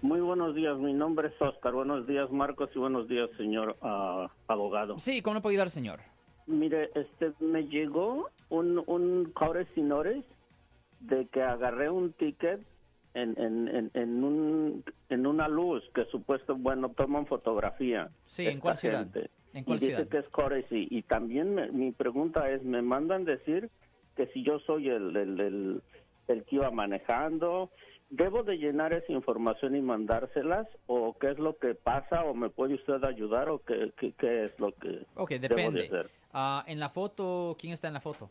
Muy buenos días, mi nombre es Oscar. Buenos días, Marcos, y buenos días, señor ah, abogado. Sí, ¿cómo le puedo ayudar, señor? Mire, este, me llegó un, un cobre sinores de que agarré un ticket en, en, en, en, un, en una luz que supuesto, bueno, toman fotografía. Sí, ¿en cuál ciudad? gente. ¿En cuál y dice que es courtesy. Y también me- mi pregunta es, me mandan decir que si yo soy el, el, el, el que iba manejando, ¿debo de llenar esa información y mandárselas? ¿O qué es lo que pasa? ¿O me puede usted ayudar? ¿O qué, qué, qué es lo que Ok, debo de depende. hacer? Ah, en la foto, ¿quién está en la foto?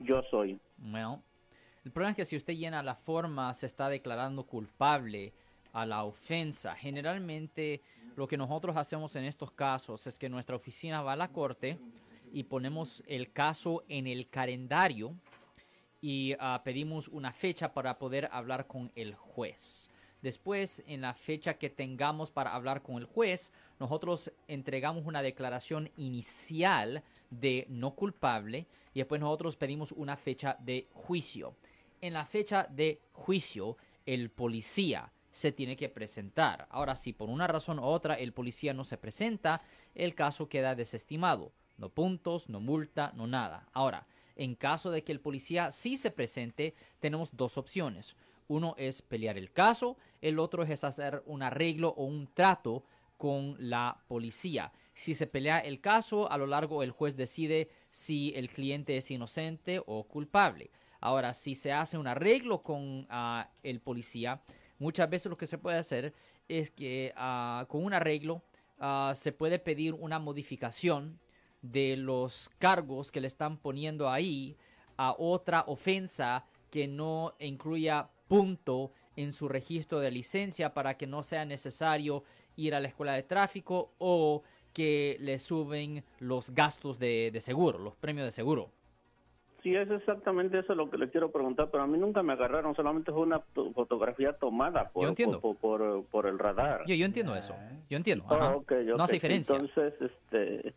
Yo soy. Well, el problema es que si usted llena la forma, se está declarando culpable a la ofensa. Generalmente, lo que nosotros hacemos en estos casos es que nuestra oficina va a la corte y ponemos el caso en el calendario y ah, pedimos una fecha para poder hablar con el juez. Después, en la fecha que tengamos para hablar con el juez, nosotros entregamos una declaración inicial de no culpable y después nosotros pedimos una fecha de juicio. En la fecha de juicio, el policía se tiene que presentar. Ahora, si por una razón u otra el policía no se presenta, el caso queda desestimado. No puntos, no multa, no nada. Ahora, en caso de que el policía sí se presente, tenemos dos opciones. Uno es pelear el caso, el otro es hacer un arreglo o un trato con la policía. Si se pelea el caso, a lo largo el juez decide si el cliente es inocente o culpable. Ahora, si se hace un arreglo con ah, el policía, muchas veces lo que se puede hacer es que ah, con un arreglo ah, se puede pedir una modificación de los cargos que le están poniendo ahí a otra ofensa que no incluya punto en su registro de licencia para que no sea necesario ir a la escuela de tráfico o que le suben los gastos de, de seguro, los premios de seguro. Sí, es exactamente eso lo que le quiero preguntar, pero a mí nunca me agarraron, solamente fue una to- fotografía tomada por, Yo entiendo. por, por, por- por el radar. Yo, yo entiendo eso, yo entiendo. Ah. No hace diferencia. Entonces, este,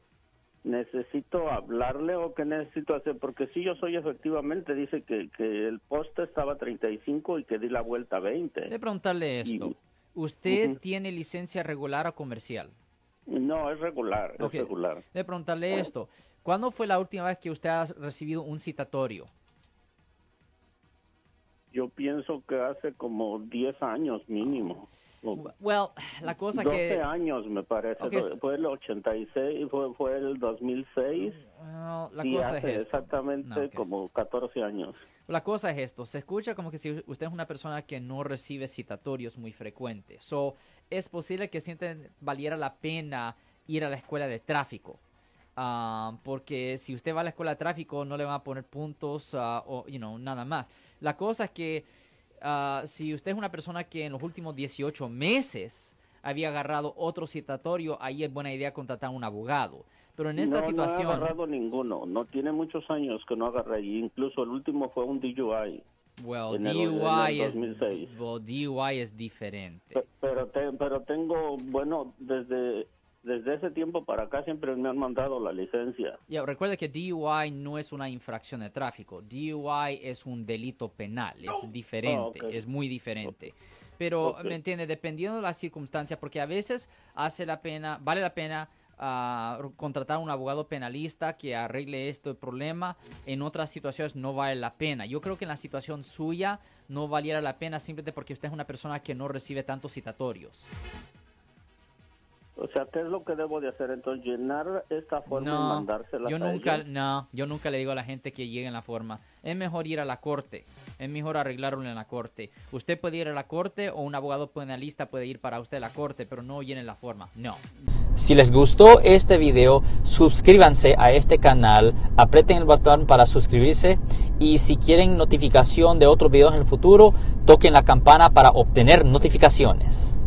necesito hablarle o qué necesito hacer, porque si yo soy efectivamente, dice que, que el poste estaba 35 y que di la vuelta a 20. De preguntarle Y- esto. ¿Usted tiene licencia regular o comercial? No, es regular, Ok. es regular. De preguntarle esto. ¿Cuándo fue la última vez que usted ha recibido un citatorio? Yo pienso que hace como 10 años mínimo. Well, la cosa 12 que... años me parece. Ok, so- Fue el 86, fue, fue el 2006. well, la y cosa hace es esto. exactamente No, ok. como 14 años. La cosa es esto, se escucha como que si usted es una persona que no recibe citatorios muy frecuentes. So, es posible que sienten valiera la pena ir a la escuela de tráfico. Ah, porque si usted va a la escuela de tráfico no le van a poner puntos ah, o you know, nada más. La cosa es que ah, si usted es una persona que en los últimos 18 meses había agarrado otro citatorio, ahí es buena idea contratar a un abogado. Pero en esta no, situación... no he agarrado ninguno. No tiene muchos años que no agarré. Incluso el último fue un DUI. Well, en el- DUI, es, 2006. well, DUI es diferente. Pe- Pero, te- pero tengo, bueno, desde, desde ese tiempo para acá siempre me han mandado la licencia. Ya, recuerde que DUI no es una infracción de tráfico. DUI es un delito penal. Es diferente. Es muy diferente. Pero. ¿me entiende? Dependiendo de las circunstancias, porque a veces hace la pena, vale la pena ah, contratar a un abogado penalista que arregle este problema. En otras situaciones no vale la pena. Yo creo que en la situación suya no valiera la pena simplemente porque usted es una persona que no recibe tantos citatorios. O sea, ¿qué es lo que debo de hacer? Entonces, llenar esta forma y No, mandársela yo a nunca, ellos? no, yo nunca le digo a la gente que llegue en la forma. Es mejor ir a la corte, es mejor arreglarlo en la corte. Usted puede ir a la corte o un abogado penalista puede ir para usted a la corte, pero no llene la forma. No. Si les gustó este video, suscríbanse a este canal, aprieten el botón para suscribirse y si quieren notificación de otros videos en el futuro, toquen la campana para obtener notificaciones.